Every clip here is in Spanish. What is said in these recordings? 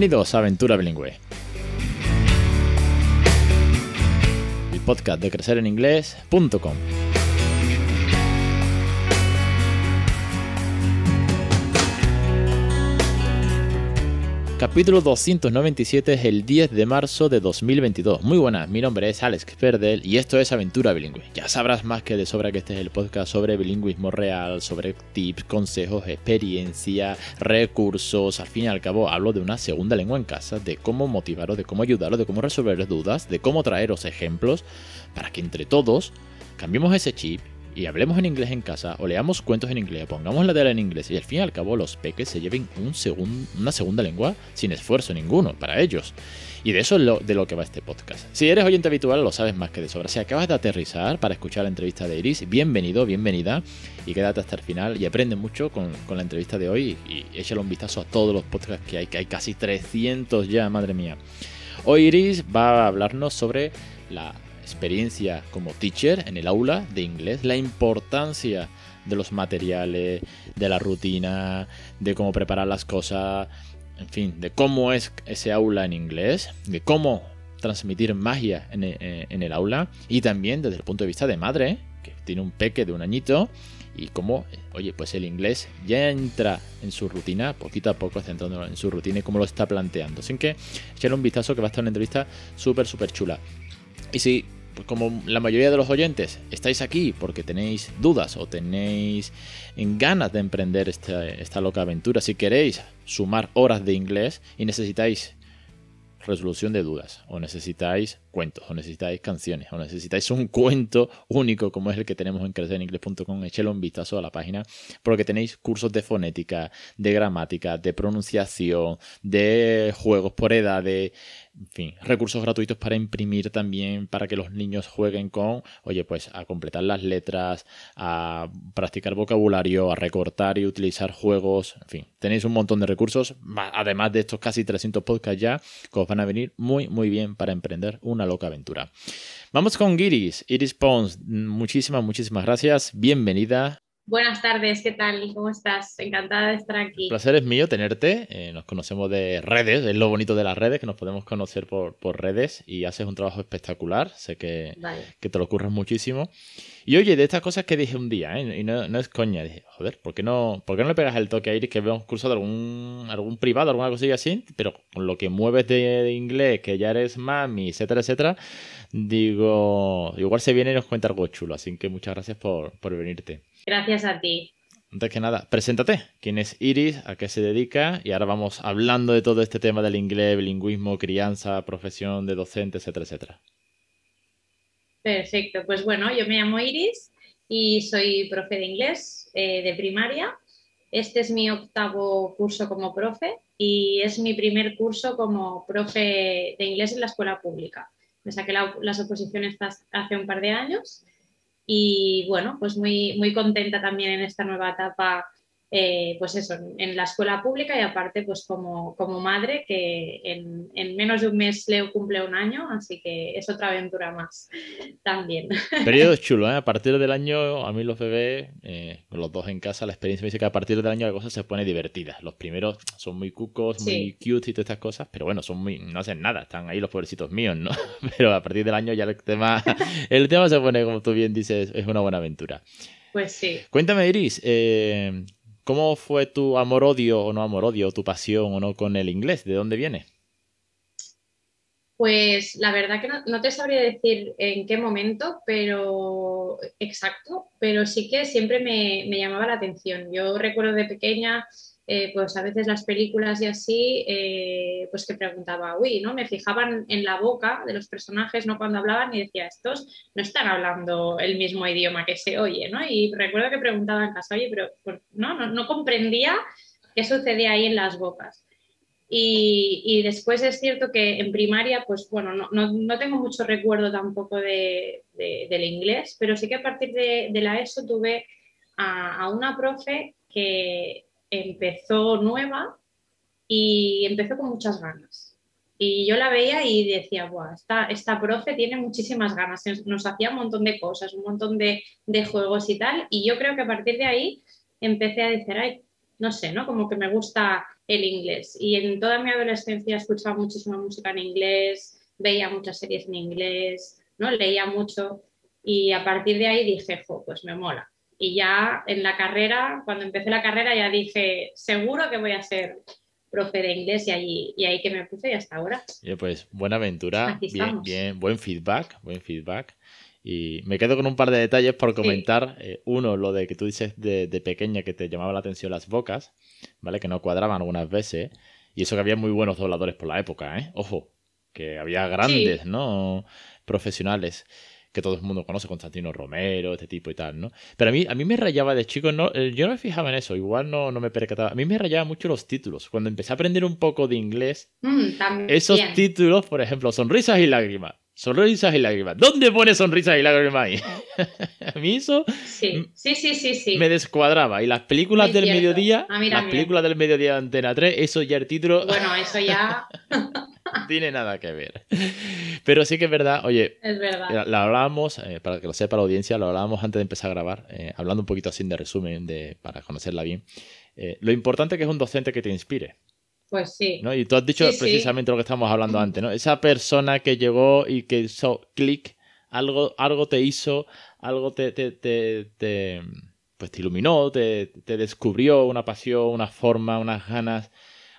Bienvenidos a Aventura Bilingüe. El podcast de crecereninglés.com. Capítulo 297 es el 10 de marzo de 2022. Muy buenas, mi nombre es Alex Perdel y esto es Aventura Bilingüe. Ya sabrás más que de sobra que este es el podcast sobre bilingüismo real, sobre tips, consejos, experiencia, recursos. Al fin y al cabo hablo de una segunda lengua en casa, de cómo motivaros, de cómo ayudaros, de cómo resolver dudas, de cómo traeros ejemplos para que entre todos cambiemos ese chip y hablemos en inglés en casa o leamos cuentos en inglés, pongamos la tela en inglés y al fin y al cabo los peques se lleven un una segunda lengua sin esfuerzo ninguno para ellos. Y de eso es lo, de lo que va este podcast. Si eres oyente habitual lo sabes más que de sobra. Si acabas de aterrizar para escuchar la entrevista de Iris, bienvenido, bienvenida y quédate hasta el final y aprende mucho con, la entrevista de hoy y échale un vistazo a todos los podcasts que hay, que hay casi 300 ya, madre mía. Hoy Iris va a hablarnos sobre la experiencia como teacher en el aula de inglés, la importancia de los materiales, de la rutina, de cómo preparar las cosas, en fin, de cómo es ese aula en inglés, de cómo transmitir magia en eh, el aula y también desde el punto de vista de madre, que tiene un peque de un añito y cómo, oye, pues el inglés ya entra en su rutina, poquito a poco centrándolo en su rutina y cómo lo está planteando. Sin que echarle un vistazo que va a estar una entrevista súper, súper chula. Y si como la mayoría de los oyentes, estáis aquí porque tenéis dudas o tenéis ganas de emprender esta, loca aventura, si queréis sumar horas de inglés y necesitáis resolución de dudas, o necesitáis cuentos, o necesitáis canciones, o necesitáis un cuento único como es el que tenemos en crecereningles.com, échelo un vistazo a la página, porque tenéis cursos de fonética, de gramática, de pronunciación, de juegos por edad, de en fin, recursos gratuitos para imprimir también, para que los niños jueguen con, oye, pues a completar las letras, a practicar vocabulario, a recortar y utilizar juegos, en fin, tenéis un montón de recursos, además de estos casi 300 podcasts ya, que os van a venir muy, muy bien para emprender una loca aventura. Vamos con Iris, Iris Pons, muchísimas, muchísimas gracias, bienvenida. Buenas tardes, ¿qué tal? ¿Cómo estás? Encantada de estar aquí. El placer es mío tenerte. Eh, nos conocemos de redes, es lo bonito de las redes, que nos podemos conocer por, redes y haces un trabajo espectacular. Sé que, que te lo ocurres muchísimo. Y oye, de estas cosas que dije un día, ¿eh? y no, es coña, dije, joder, ¿por qué, no, ¿por qué no le pegas el toque a Iris que un curso de algún, algún privado, alguna cosilla así? Pero con lo que mueves de, inglés, que ya eres mami, etcétera, etcétera, digo, igual se viene y nos cuenta algo chulo. Así que muchas gracias por, por venirte. Gracias a ti. Antes que nada, preséntate. ¿Quién es Iris? ¿A qué se dedica? Y ahora vamos hablando de todo este tema del inglés, bilingüismo, crianza, profesión de docente, etcétera, etcétera. Perfecto. Pues bueno, yo me llamo Iris y soy profe de inglés eh, de primaria. Este es mi octavo curso como profe y es mi primer curso como profe de inglés en la escuela pública. Me saqué las oposiciones hace un par de años y bueno, pues muy, muy contenta también en esta nueva etapa eh, pues eso, en la escuela pública y aparte pues como, como madre que en, en, menos de un mes Leo cumple un año, así que es otra aventura más también. Periodo chulo, ¿eh? A partir del año, a mí los bebés, eh, los dos en casa, la experiencia me dice que a partir del año la cosa se pone divertida. Los primeros son muy cucos, muy cute y todas estas cosas, pero bueno, son muy, no hacen nada, están ahí los pobrecitos míos, ¿no? Pero a partir del año ya el tema, el tema se pone, como tú bien dices, es una buena aventura. Pues sí. Cuéntame, Iris, eh, ¿Cómo fue tu amor-odio o no amor-odio, tu pasión o no con el inglés? ¿De dónde viene? Pues la verdad que no, te sabría decir en qué momento, pero exacto, pero sí que siempre me, me llamaba la atención. Yo recuerdo de pequeña eh, pues a veces las películas y así, eh, pues que preguntaba, uy, ¿no? Me fijaban en la boca de los personajes, ¿no? Cuando hablaban y decía, estos no están hablando el mismo idioma que se oye, ¿no? Y recuerdo que preguntaba en casa, oye, pero no, no, comprendía qué sucedía ahí en las bocas. Y, después es cierto que en primaria, pues bueno, no, no, tengo mucho recuerdo tampoco de, del inglés, pero sí que a partir de, la ESO tuve a, a una profe que empezó nueva y empezó con muchas ganas. Y yo la veía y decía, Buah, esta, esta profe tiene muchísimas ganas, nos hacía un montón de cosas, un montón de, de juegos y tal. Y yo creo que a partir de ahí empecé a decir, ay, no sé, ¿no? Como que me gusta el inglés. Y en toda mi adolescencia escuchaba muchísima música en inglés, veía muchas series en inglés, ¿no? leía mucho y a partir de ahí dije, pues me mola. Y ya en la carrera, cuando empecé la carrera, ya dije, seguro que voy a ser profe de inglés y ahí, y ahí que me puse y hasta ahora. pues buena aventura, bien, bien, buen feedback, buen feedback. Y me quedo con un par de detalles por comentar. Eh, uno, lo de que tú dices de, pequeña que te llamaba la atención las bocas, ¿vale? Que no cuadraban algunas veces. Y eso que había muy buenos dobladores por la época, ¿eh? Ojo, que había grandes, ¿no? Profesionales que todo el mundo conoce, Constantino Romero, este tipo y tal, ¿no? Pero a mí, a mí me rayaba de chico, no, eh, yo no me fijaba en eso, igual no, no me percataba. A mí me rayaba mucho los títulos. Cuando empecé a aprender un poco de inglés, mm, esos títulos, por ejemplo, sonrisas y lágrimas. Sonrisas y lágrimas. ¿Dónde pone sonrisas y lágrimas ahí? a mí eso sí. Sí, sí, sí, me descuadraba. Y las películas del mediodía, las películas del mediodía de Antena 3, eso ya el título... Bueno, eso ya... tiene nada que ver. Pero sí que es verdad, oye, es verdad. la hablábamos, eh, para que lo sepa la audiencia, lo hablábamos antes de empezar a grabar, eh, hablando un poquito así de resumen, de, para conocerla bien. Eh, lo importante que es un docente que te inspire. Pues sí. ¿no? Y tú has dicho precisamente lo que estábamos hablando antes, ¿no? Esa persona que llegó y que hizo clic, algo, algo te hizo, algo te, te, te, pues te iluminó, te, te descubrió una pasión, una forma, unas ganas.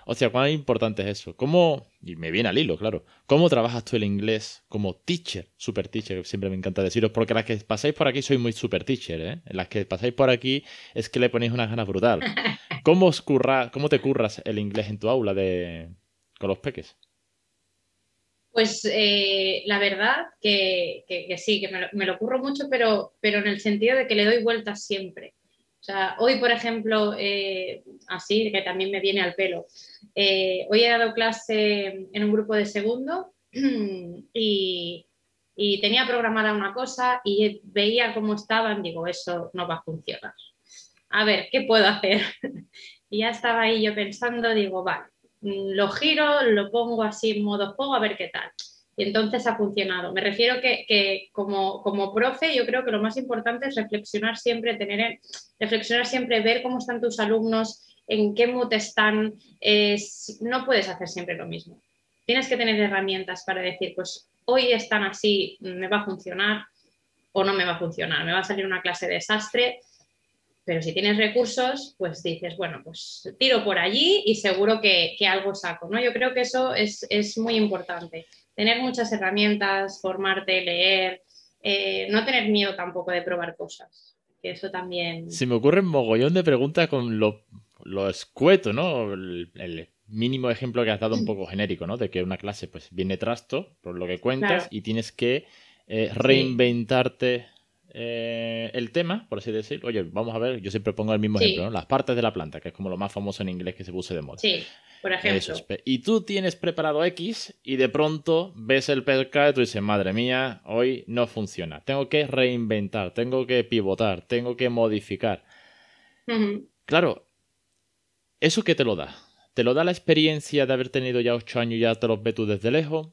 O sea, cuán importante es eso. ¿Cómo, y me viene al hilo, claro, cómo trabajas tú el inglés como teacher, super teacher, que siempre me encanta deciros, porque las que pasáis por aquí soy muy super teacher, ¿eh? Las que pasáis por aquí es que le ponéis unas ganas brutal. ¿Cómo, os cómo te curras el inglés en tu aula de, con los peques? Pues eh, la verdad que, sí, que me lo, me lo, curro mucho, pero, pero en el sentido de que le doy vueltas siempre. O sea, hoy, por ejemplo, eh, así, que también me viene al pelo, eh, hoy he dado clase en un grupo de segundo y, tenía programada una cosa y veía cómo estaban, digo, eso no va a funcionar. A ver, ¿qué puedo hacer? y ya estaba ahí yo pensando, digo, vale, lo giro, lo pongo así en modo juego, a ver qué tal y entonces ha funcionado. Me refiero que, como, como, profe yo creo que lo más importante es reflexionar siempre, tener, reflexionar siempre, ver cómo están tus alumnos, en qué mood están. no puedes hacer siempre lo mismo. Tienes que tener herramientas para decir, pues hoy están así, me va a funcionar o no me va a funcionar, me va a salir una clase de desastre. Pero si tienes recursos, pues dices, bueno, pues tiro por allí y seguro que, algo saco, ¿no? Yo creo que eso es, es muy importante tener muchas herramientas, formarte, leer, eh, no tener miedo tampoco de probar cosas. Que eso también. Se me ocurre un mogollón de preguntas con lo, lo escueto, ¿no? El, mínimo ejemplo que has dado un poco genérico, ¿no? De que una clase pues viene trasto, por lo que cuentas, y tienes que eh, reinventarte eh, el tema, por así decirlo. Oye, vamos a ver, yo siempre pongo el mismo ejemplo, ¿no? Las partes de la planta, que es como lo más famoso en inglés que se puse de moda. Sí por ejemplo. y tú tienes preparado X y de pronto ves el pescado y tú dices, madre mía, hoy no funciona. Tengo que reinventar, tengo que pivotar, tengo que modificar. Claro, ¿eso qué te lo da? ¿Te lo da la experiencia de haber tenido ya ocho años y ya te los ves tú desde lejos?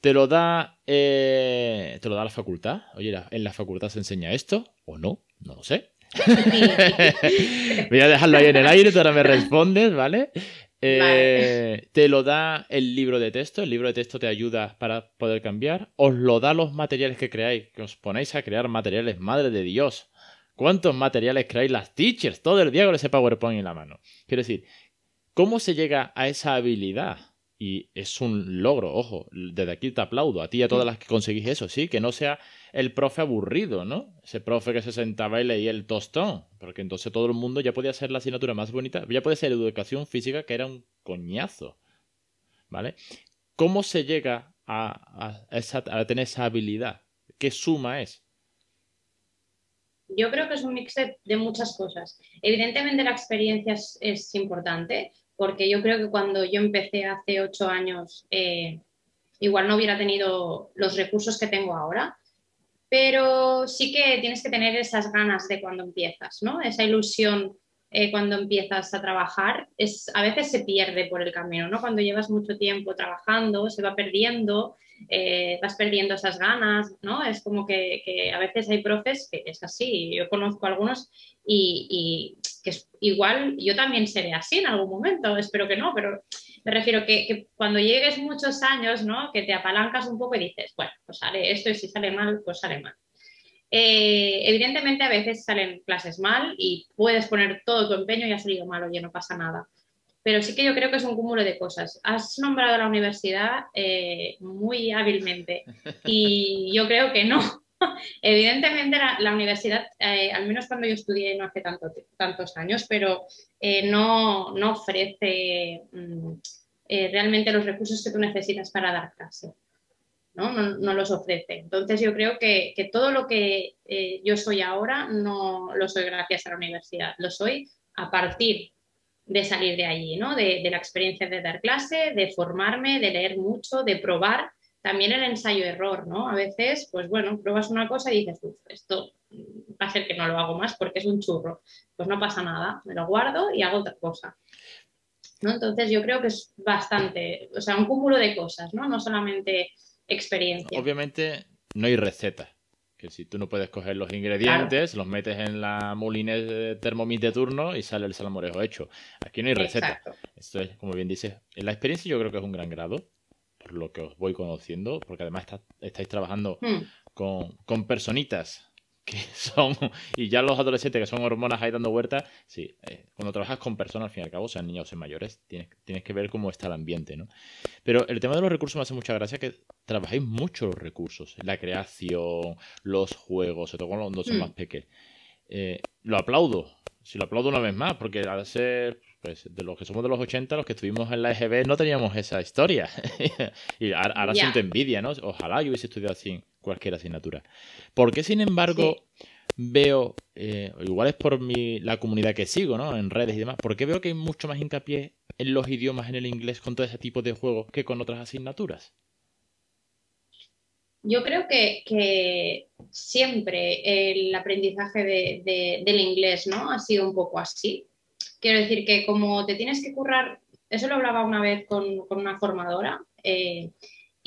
¿Te lo da, eh, ¿te lo da la facultad? Oye, ¿en la facultad se enseña esto o no? No lo sé. Voy a dejarlo ahí en el aire, tú ahora me respondes, ¿vale? Eh, te lo da el libro de texto, el libro de texto te ayuda para poder cambiar, os lo da los materiales que creáis, que os ponéis a crear materiales, madre de Dios. ¿Cuántos materiales creáis las teachers todo el día con ese PowerPoint en la mano? Quiero decir, ¿cómo se llega a esa habilidad? Y es un logro, ojo, desde aquí te aplaudo, a ti y a todas las que conseguís eso, sí, que no sea el profe aburrido, ¿no? Ese profe que se sentaba y leía el tostón, porque entonces todo el mundo ya podía ser la asignatura más bonita, ya puede ser educación física, que era un coñazo, ¿vale? ¿Cómo se llega a, a, tener esa habilidad? ¿Qué suma es? Yo creo que es un mix de, muchas cosas. Evidentemente la experiencia es importante, porque yo creo que cuando yo empecé hace ocho años, eh, igual no hubiera tenido los recursos que tengo ahora, pero sí que tienes que tener esas ganas de cuando empiezas, ¿no? Esa ilusión eh, cuando empiezas a trabajar, es, a veces se pierde por el camino, ¿no? Cuando llevas mucho tiempo trabajando, se va perdiendo, eh, vas perdiendo esas ganas, ¿no? Es como que, a veces hay profes que es así, yo conozco algunos y, que es, igual yo también seré así en algún momento, espero que no, pero me refiero que, que, cuando llegues muchos años, ¿no? Que te apalancas un poco y dices, bueno, pues haré esto y si sale mal, pues sale mal. Eh, evidentemente a veces salen clases mal y puedes poner todo tu empeño y ha salido mal, oye, no pasa nada. Pero sí que yo creo que es un cúmulo de cosas. Has nombrado la universidad eh, muy hábilmente y yo creo que no. Evidentemente la, universidad, eh, al menos cuando yo estudié no hace tanto, tantos años, pero no, no, ofrece mm, realmente los recursos que tú necesitas para dar clase. ¿No? los ofrece. Entonces yo creo que, todo lo que eh, yo soy ahora no lo soy gracias a la universidad, lo soy a partir de salir de allí, ¿no? de, la experiencia de dar clase, de formarme, de leer mucho, de probar. También el ensayo-error, ¿no? A veces, pues bueno, pruebas una cosa y dices, esto va a ser que no lo hago más porque es un churro. Pues no pasa nada, me lo guardo y hago otra cosa. ¿no? Entonces yo creo que es bastante, o sea, un cúmulo de cosas, ¿no? No solamente experiencia. Obviamente no hay receta. Que si tú no puedes coger los ingredientes, los metes en la moline de Thermomix de turno y sale el salmorejo hecho. Aquí no hay receta. Esto es, como bien dices, la experiencia yo creo que es un gran grado, por lo que os voy conociendo, porque además estáis trabajando hmm. con, con personitas que son, y ya los adolescentes que son hormonas ahí dando vueltas, sí, eh, cuando trabajas con personas, al fin y al cabo, sean niños o sean mayores, tienes, tienes que ver cómo está el ambiente, ¿no? Pero el tema de los recursos me hace mucha gracia que trabajáis mucho los recursos, la creación, los juegos, sobre todo dos son mm. más pequeños. Eh, lo aplaudo, si lo aplaudo una vez más, porque al ser pues, de los que somos de los 80, los que estuvimos en la EGB, no teníamos esa historia. y ahora, siento envidia, ¿no? Ojalá yo hubiese estudiado así cualquier asignatura. ¿Por qué, sin embargo, veo, eh, igual es por mi, la comunidad que sigo, ¿no? En redes y demás, ¿por qué veo que hay mucho más hincapié en los idiomas, en el inglés, con todo ese tipo de juegos que con otras asignaturas? Yo creo que, siempre el aprendizaje del inglés ¿no? ha sido un poco así. Quiero decir que como te tienes que currar, eso lo hablaba una vez con, una formadora, eh,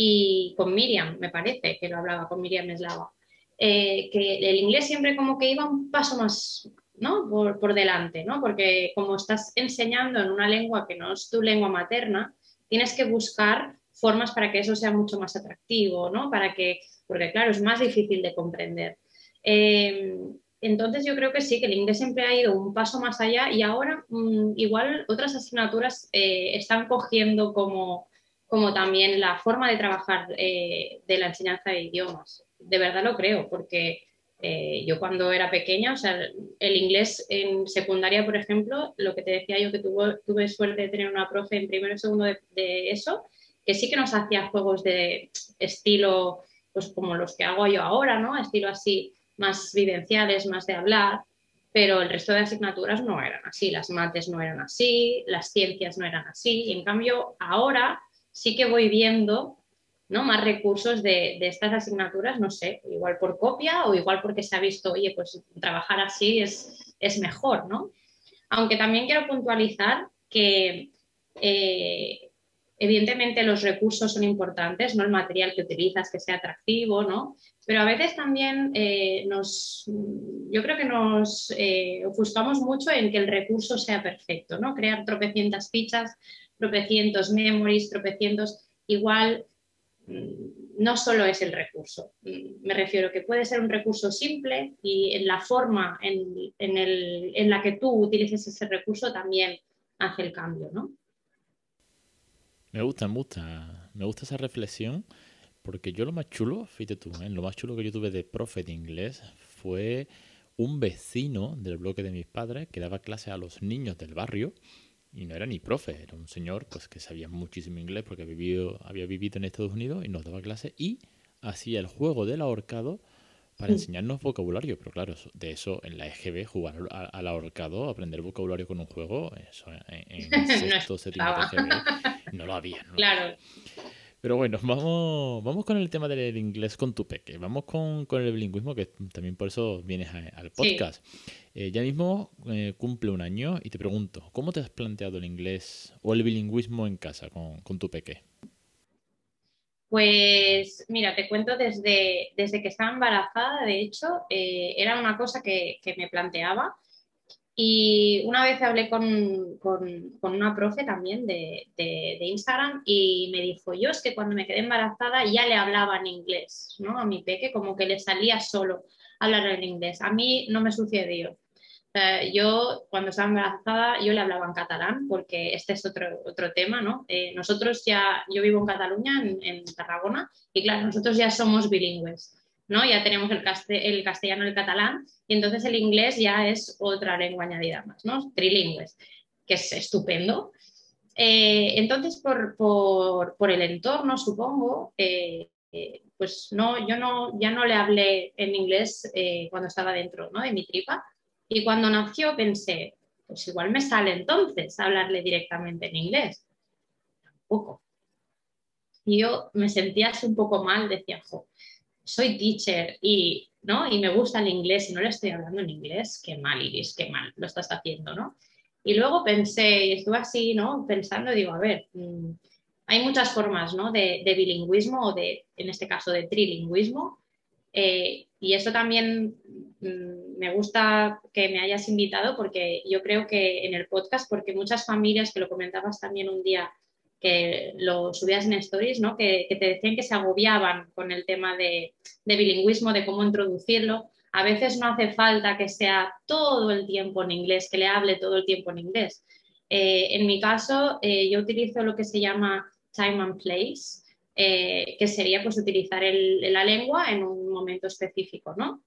y con Miriam, me parece que lo hablaba con Miriam Meslava, eh, que el inglés siempre como que iba un paso más ¿no? por, delante, ¿no? porque como estás enseñando en una lengua que no es tu lengua materna, tienes que buscar formas para que eso sea mucho más atractivo, ¿no? Para que, porque claro, es más difícil de comprender. Eh, entonces yo creo que sí, que el inglés siempre ha ido un paso más allá y ahora mm, igual otras asignaturas eh, están cogiendo como como también la forma de trabajar eh, de la enseñanza de idiomas. De verdad lo creo, porque eh, yo cuando era pequeña, o sea, el inglés en secundaria, por ejemplo, lo que te decía yo que tuve suerte de tener una profe en primero y segundo de, eso, que sí que nos hacía juegos de estilo, pues como los que hago yo ahora, ¿no? Estilo así, más vivenciales, más de hablar, pero el resto de asignaturas no eran así, las mates no eran así, las ciencias no eran así, y en cambio ahora sí que voy viendo ¿no? más recursos de, estas asignaturas, no sé, igual por copia o igual porque se ha visto, oye, pues trabajar así es, es mejor, ¿no? Aunque también quiero puntualizar que eh, evidentemente los recursos son importantes, ¿no? El material que utilizas, que sea atractivo, ¿no? Pero a veces también eh, nos, yo creo que nos eh, ofuscamos mucho en que el recurso sea perfecto, ¿no? Crear tropecientas fichas tropecientos memories, tropecientos, igual mm, no solo es el recurso. Me refiero que puede ser un recurso simple y en la forma en, en, la que tú utilices ese recurso también hace el cambio, ¿no? Me gusta, me gusta, me gusta esa reflexión porque yo lo más chulo, fíjate tú, ¿eh? lo más chulo que yo tuve de profe de inglés fue un vecino del bloque de mis padres que daba clase a los niños del barrio y no era ni profe, era un señor pues que sabía muchísimo inglés porque había vivido, había vivido en Estados Unidos y nos daba clase y hacía el juego del ahorcado para enseñarnos vocabulario, pero claro, de eso en la EGB, jugar al ahorcado, aprender vocabulario con un juego, eso en, sexto, séptimo EGB, no lo había. claro. Pero bueno, vamos, vamos con el tema del inglés con tu peque. Vamos con, el bilingüismo, que también por eso vienes al podcast. Eh, ya mismo eh, cumple un año y te pregunto, ¿cómo te has planteado el inglés o el bilingüismo en casa con, tu peque? Pues mira, te cuento desde, desde que estaba embarazada, de hecho, eh, era una cosa que, que me planteaba y una vez hablé con, con, una profe también de, de, Instagram y me dijo, yo es que cuando me quedé embarazada ya le hablaba en inglés, ¿no? A mi peque, como que le salía solo hablar en inglés. A mí no me sucedió. yo cuando estaba embarazada yo le hablaba en catalán porque este es otro, otro tema, ¿no? Eh, nosotros ya, yo vivo en Cataluña, en, en Tarragona, y claro, nosotros ya somos bilingües. ¿No? Ya tenemos el, el castellano y el catalán, y entonces el inglés ya es otra lengua añadida más, ¿no? Trilingües, que es estupendo. Eh, entonces, por, el entorno, supongo, eh, eh, pues no, yo no, ya no le hablé en inglés cuando estaba dentro ¿no? de mi tripa, y cuando nació pensé, pues igual me sale entonces hablarle directamente en inglés. Tampoco. Y yo me sentía un poco mal, decía, jo, soy teacher y, ¿no? y me gusta el inglés y no le estoy hablando en inglés, qué mal, Iris, qué mal lo estás haciendo, ¿no? Y luego pensé, y estuve así, ¿no? Pensando, digo, a ver, mm, hay muchas formas, ¿no? De, bilingüismo o de, en este caso, de trilingüismo. Eh, y eso también mm, me gusta que me hayas invitado porque yo creo que en el podcast, porque muchas familias, que lo comentabas también un día, que lo subías en stories, ¿no? que, te decían que se agobiaban con el tema de, bilingüismo, de cómo introducirlo. A veces no hace falta que sea todo el tiempo en inglés, que le hable todo el tiempo en inglés. Eh, en mi caso, eh, yo utilizo lo que se llama time and place, eh, que sería pues utilizar la lengua en un momento específico, ¿no?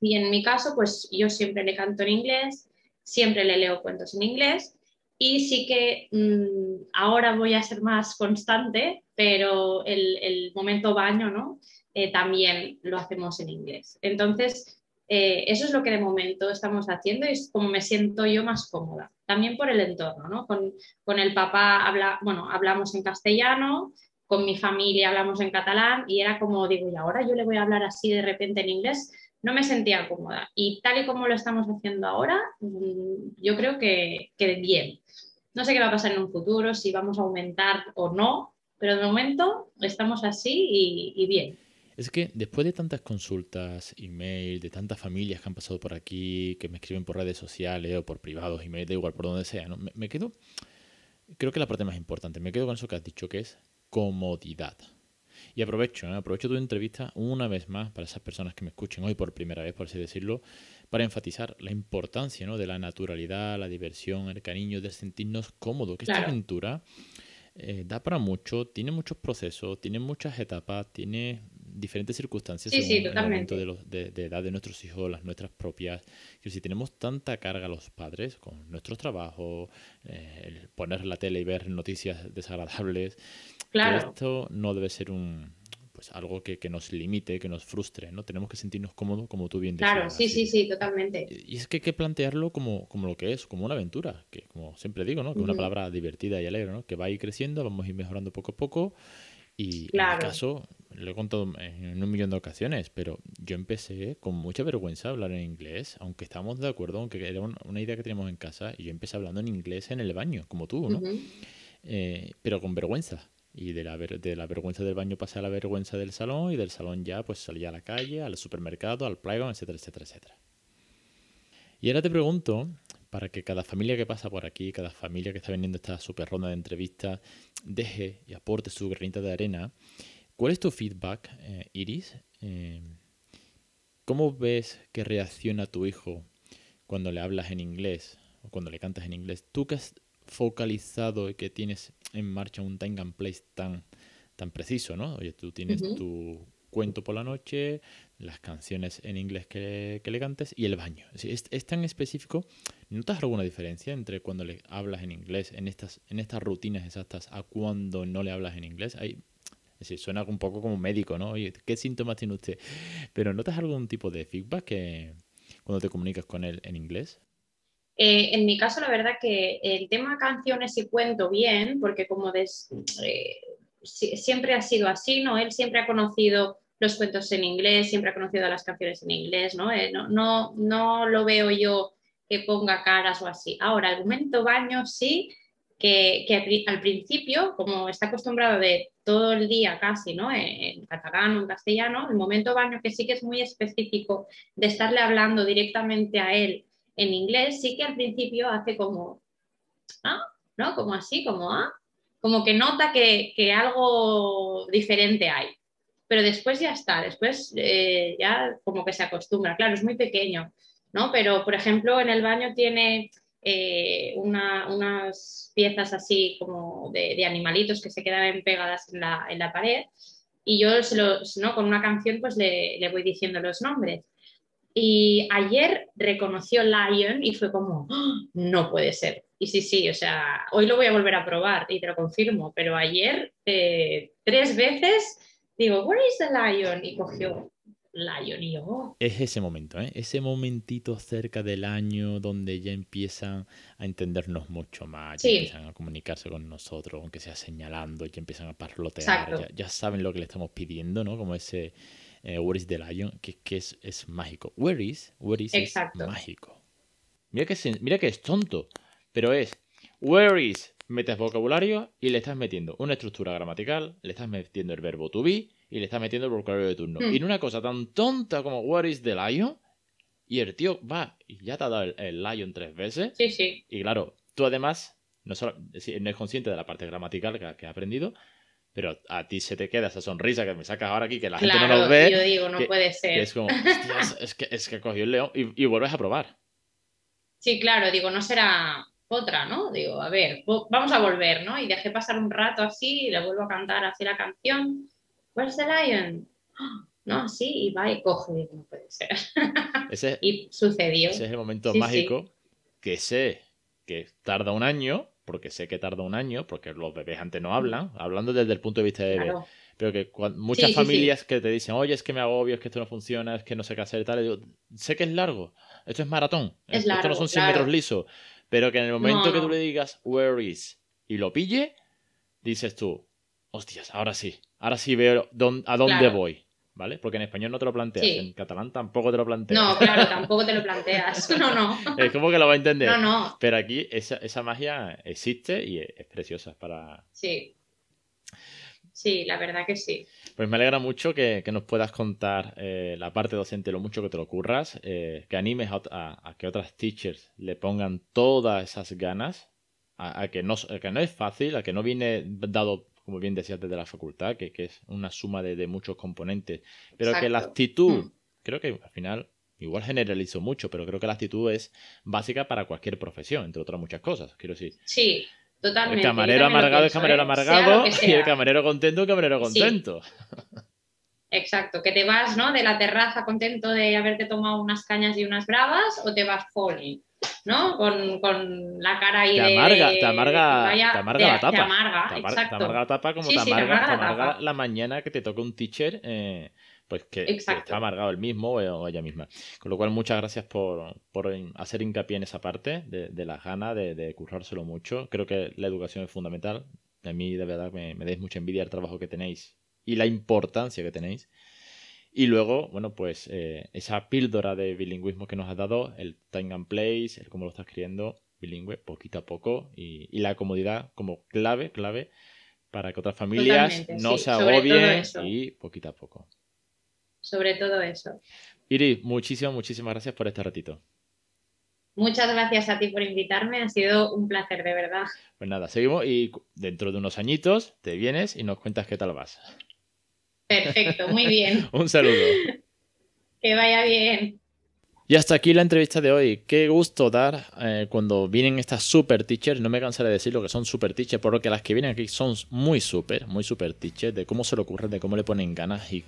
Y en mi caso, pues yo siempre le canto en inglés, siempre le leo cuentos en inglés y sí que mm, ahora voy a ser más constante, pero el, momento baño, ¿no? Eh, también lo hacemos en inglés. Entonces, eh, eso es lo que de momento estamos haciendo y es como me siento yo más cómoda. También por el entorno, ¿no? Con, con el papá habla, bueno, hablamos en castellano, con mi familia hablamos en catalán y era como digo, y ahora yo le voy a hablar así de repente en inglés no me sentía cómoda. Y tal y como lo estamos haciendo ahora, mm, yo creo que, bien. No sé qué va a pasar en un futuro, si vamos a aumentar o no, pero de momento estamos así y, bien. Es que después de tantas consultas, email, de tantas familias que han pasado por aquí, que me escriben por redes sociales o por privados, email, da igual por donde sea, ¿no? me quedo, creo que la parte más importante, me quedo con eso que has dicho, que es comodidad. Y aprovecho, ¿eh? aprovecho tu entrevista una vez más para esas personas que me escuchen hoy por primera vez, por así decirlo, para enfatizar la importancia ¿no? de la naturalidad, la diversión, el cariño, de sentirnos cómodos, que esta aventura eh, da para mucho, tiene muchos procesos, tiene muchas etapas, tiene diferentes circunstancias sí, según el momento de, de, edad de nuestros hijos, las nuestras propias. Que si tenemos tanta carga los padres con nuestros trabajos, eh, el poner la tele y ver noticias desagradables, claro. esto no debe ser un pues algo que, nos limite, que nos frustre, ¿no? Tenemos que sentirnos cómodos, como tú bien decías. Claro, sí, sí, sí, totalmente. Y es que hay que plantearlo como, como lo que es, como una aventura, que como siempre digo, ¿no? Que es una palabra divertida y alegre, ¿no? Que va a ir creciendo, vamos a ir mejorando poco a poco y en mi caso, lo he contado en un millón de ocasiones, pero yo empecé con mucha vergüenza a hablar en inglés, aunque estábamos de acuerdo, aunque era una idea que teníamos en casa, y yo empecé hablando en inglés en el baño, como tú, ¿no? Eh, pero con vergüenza. Y de la, de la vergüenza del baño pasé a la vergüenza del salón, y del salón ya pues salía a la calle, al supermercado, al playground, etcétera, etcétera, etcétera. Y ahora te pregunto, para que cada familia que pasa por aquí, cada familia que está viniendo esta super ronda de entrevistas, deje y aporte su granita de arena. ¿Cuál es tu feedback, eh, Iris? Eh, ¿Cómo ves que reacciona tu hijo cuando le hablas en inglés o cuando le cantas en inglés? Tú que has focalizado y que tienes en marcha un time and place tan, tan preciso, ¿no? Oye, tú tienes tu cuento por la noche, las canciones en inglés que, que le cantes y el baño. Es, es, tan específico. ¿Notas alguna diferencia entre cuando le hablas en inglés, en estas, en estas rutinas exactas, a cuando no le hablas en inglés? Hay, es decir, suena un poco como médico, ¿no? Oye, ¿qué síntomas tiene usted? Pero ¿notas algún tipo de feedback que, cuando te comunicas con él en inglés? Eh, en mi caso, la verdad que el tema canciones y cuento bien, porque como des, eh, siempre ha sido así, ¿no? Él siempre ha conocido los cuentos en inglés, siempre ha conocido las canciones en inglés, ¿no? Eh, no, no, no lo veo yo que ponga caras o así. Ahora, el momento baño sí, que, al principio, como está acostumbrado de todo el día casi, ¿no? En, catalán o en castellano, el momento baño que sí que es muy específico de estarle hablando directamente a él en inglés, sí que al principio hace como, ¿ah? ¿No? Como así, como, ¿ah? Como que nota que, que algo diferente hay pero después ya está, después eh, ya como que se acostumbra, claro, es muy pequeño, ¿no? Pero, por ejemplo, en el baño tiene eh, unas piezas así como de, animalitos que se quedan pegadas en la, pared y yo se ¿no? con una canción pues le, voy diciendo los nombres. Y ayer reconoció Lion y fue como, ¡Ah! no puede ser. Y sí, sí, o sea, hoy lo voy a volver a probar y te lo confirmo, pero ayer eh, tres veces digo, where is the lion? Y cogió lion y yo. Oh". Es ese momento, ¿eh? ese momentito cerca del año donde ya empiezan a entendernos mucho más, ya empiezan a comunicarse con nosotros, aunque sea señalando, ya empiezan a parlotear, ya, saben lo que le estamos pidiendo, ¿no? Como ese eh, Where is the lion, que, que es, es, mágico. Where is, where is es mágico. Mira que, mira que es tonto, pero es Where is metes vocabulario y le estás metiendo una estructura gramatical, le estás metiendo el verbo to be y le estás metiendo el vocabulario de turno. Hmm. Y en una cosa tan tonta como What is the lion? Y el tío va y ya te ha dado el, lion tres veces. Sí, sí. Y claro, tú además no, solo, no es consciente de la parte gramatical que, ha aprendido, pero a ti se te queda esa sonrisa que me sacas ahora aquí, que la gente no nos ve. Yo digo, no puede ser. es como, es que, es que cogió el león y, y vuelves a probar. Sí, claro, digo, no será otra, ¿no? Digo, a ver, vamos a volver, ¿no? Y dejé pasar un rato así y le vuelvo a cantar así la canción. Where's the lion? No, sí, y va y coge, no puede ser. y sucedió. Ese es el momento mágico que sé que tarda un año, porque sé que tarda un año, porque los bebés antes no hablan, hablando desde el punto de vista de bebé. Pero que muchas familias que te dicen, oye, es que me agobio, es que esto no funciona, es que no sé qué hacer y tal, digo, sé que es largo, esto es maratón, esto no son 100 metros lisos, pero que en el momento que tú le digas where is y lo pille, dices tú, hostias, ahora sí, ahora sí veo a dónde voy. ¿Vale? Porque en español no te lo planteas, en catalán tampoco te lo planteas. No, claro, tampoco te lo planteas. No, no. es como que lo va a entender. No, no. Pero aquí esa, esa magia existe y es, preciosa para. Sí. Sí, la verdad que sí. Pues me alegra mucho que, nos puedas contar eh, la parte docente, lo mucho que te lo curras, eh, que animes a, que otras teachers le pongan todas esas ganas, a, que, no, que no es fácil, a que no viene dado, como bien decías, desde la facultad, que, es una suma de, muchos componentes, pero que la actitud, mm. creo que al final igual generalizo mucho, pero creo que la actitud es básica para cualquier profesión, entre otras muchas cosas, quiero decir. Sí, Totalmente. El camarero amargado es camarero ¿eh? amargado y el camarero contento camarero contento. Exacto, que te vas ¿no? de la terraza contento de haberte tomado unas cañas y unas bravas o te vas falling, ¿no? Con, con la cara ahí te amarga, Te amarga, te amarga la tapa. Te amarga, te amarga, la tapa como te, amarga, la, mañana que te toque un teacher eh, pues que, está amargado el mismo o ella misma. Con lo cual, muchas gracias por, hacer hincapié en esa parte de, de las ganas de, de, currárselo mucho. Creo que la educación es fundamental. A mí, de verdad, me, me dais mucha envidia el trabajo que tenéis y la importancia que tenéis. Y luego, bueno, pues eh, esa píldora de bilingüismo que nos has dado, el time and place, el cómo lo estás escribiendo bilingüe, poquito a poco, y, la comodidad como clave, clave, para que otras familias no se agobien y poquito a poco sobre todo eso. Iris, muchísimas, muchísimas gracias por este ratito. Muchas gracias a ti por invitarme, ha sido un placer, de verdad. Pues nada, seguimos y dentro de unos añitos te vienes y nos cuentas qué tal vas. Perfecto, muy bien. un saludo. que vaya bien. Y hasta aquí la entrevista de hoy. Qué gusto dar eh, cuando vienen estas super teachers. No me cansaré de decir lo que son super teachers, porque las que vienen aquí son muy super, muy super teachers, de cómo se lo ocurren, de cómo le ponen ganas y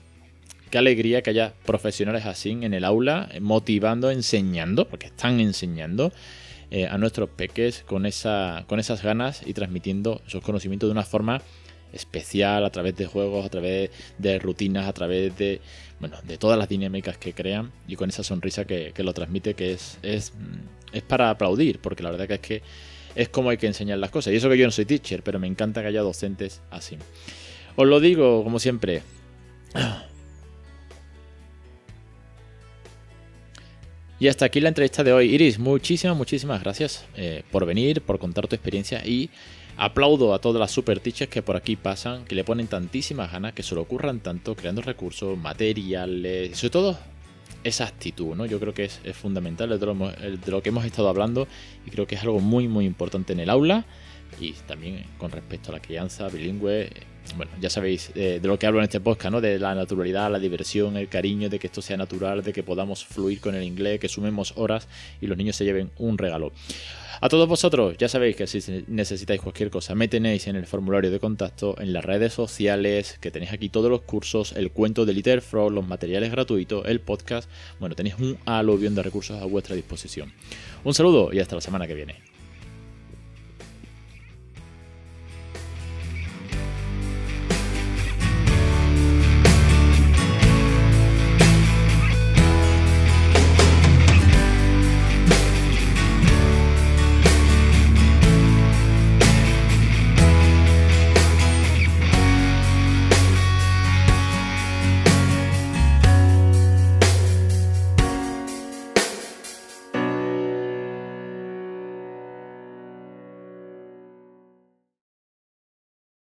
qué alegría que haya profesionales así en el aula, motivando, enseñando, porque están enseñando eh, a nuestros peques con, esa, con esas ganas y transmitiendo esos conocimientos de una forma especial, a través de juegos, a través de rutinas, a través de, bueno, de todas las dinámicas que crean y con esa sonrisa que, lo transmite, que es, es, mm, es para aplaudir, porque la verdad que es que es como hay que enseñar las cosas. Y eso que yo no soy teacher, pero me encanta que haya docentes así. Os lo digo, como siempre. Y hasta aquí la entrevista de hoy. Iris, muchísimas, muchísimas gracias eh, por venir, por contar tu experiencia y aplaudo a todas las super teachers que por aquí pasan, que le ponen tantísimas ganas, que se lo ocurran tanto, creando recursos, materiales, sobre todo esa actitud, ¿no? Yo creo que es, fundamental de lo, de lo que hemos estado hablando y creo que es algo muy, muy importante en el aula y también con respecto a la crianza bilingüe. Bueno, ya sabéis eh, de lo que hablo en este podcast, ¿no? De la naturalidad, la diversión, el cariño, de que esto sea natural, de que podamos fluir con el inglés, que sumemos horas y los niños se lleven un regalo. A todos vosotros, ya sabéis que si necesitáis cualquier cosa, me tenéis en el formulario de contacto, en las redes sociales, que tenéis aquí todos los cursos, el cuento de Litterfrog, los materiales gratuitos, el podcast. Bueno, tenéis un aluvión de recursos a vuestra disposición. Un saludo y hasta la semana que viene.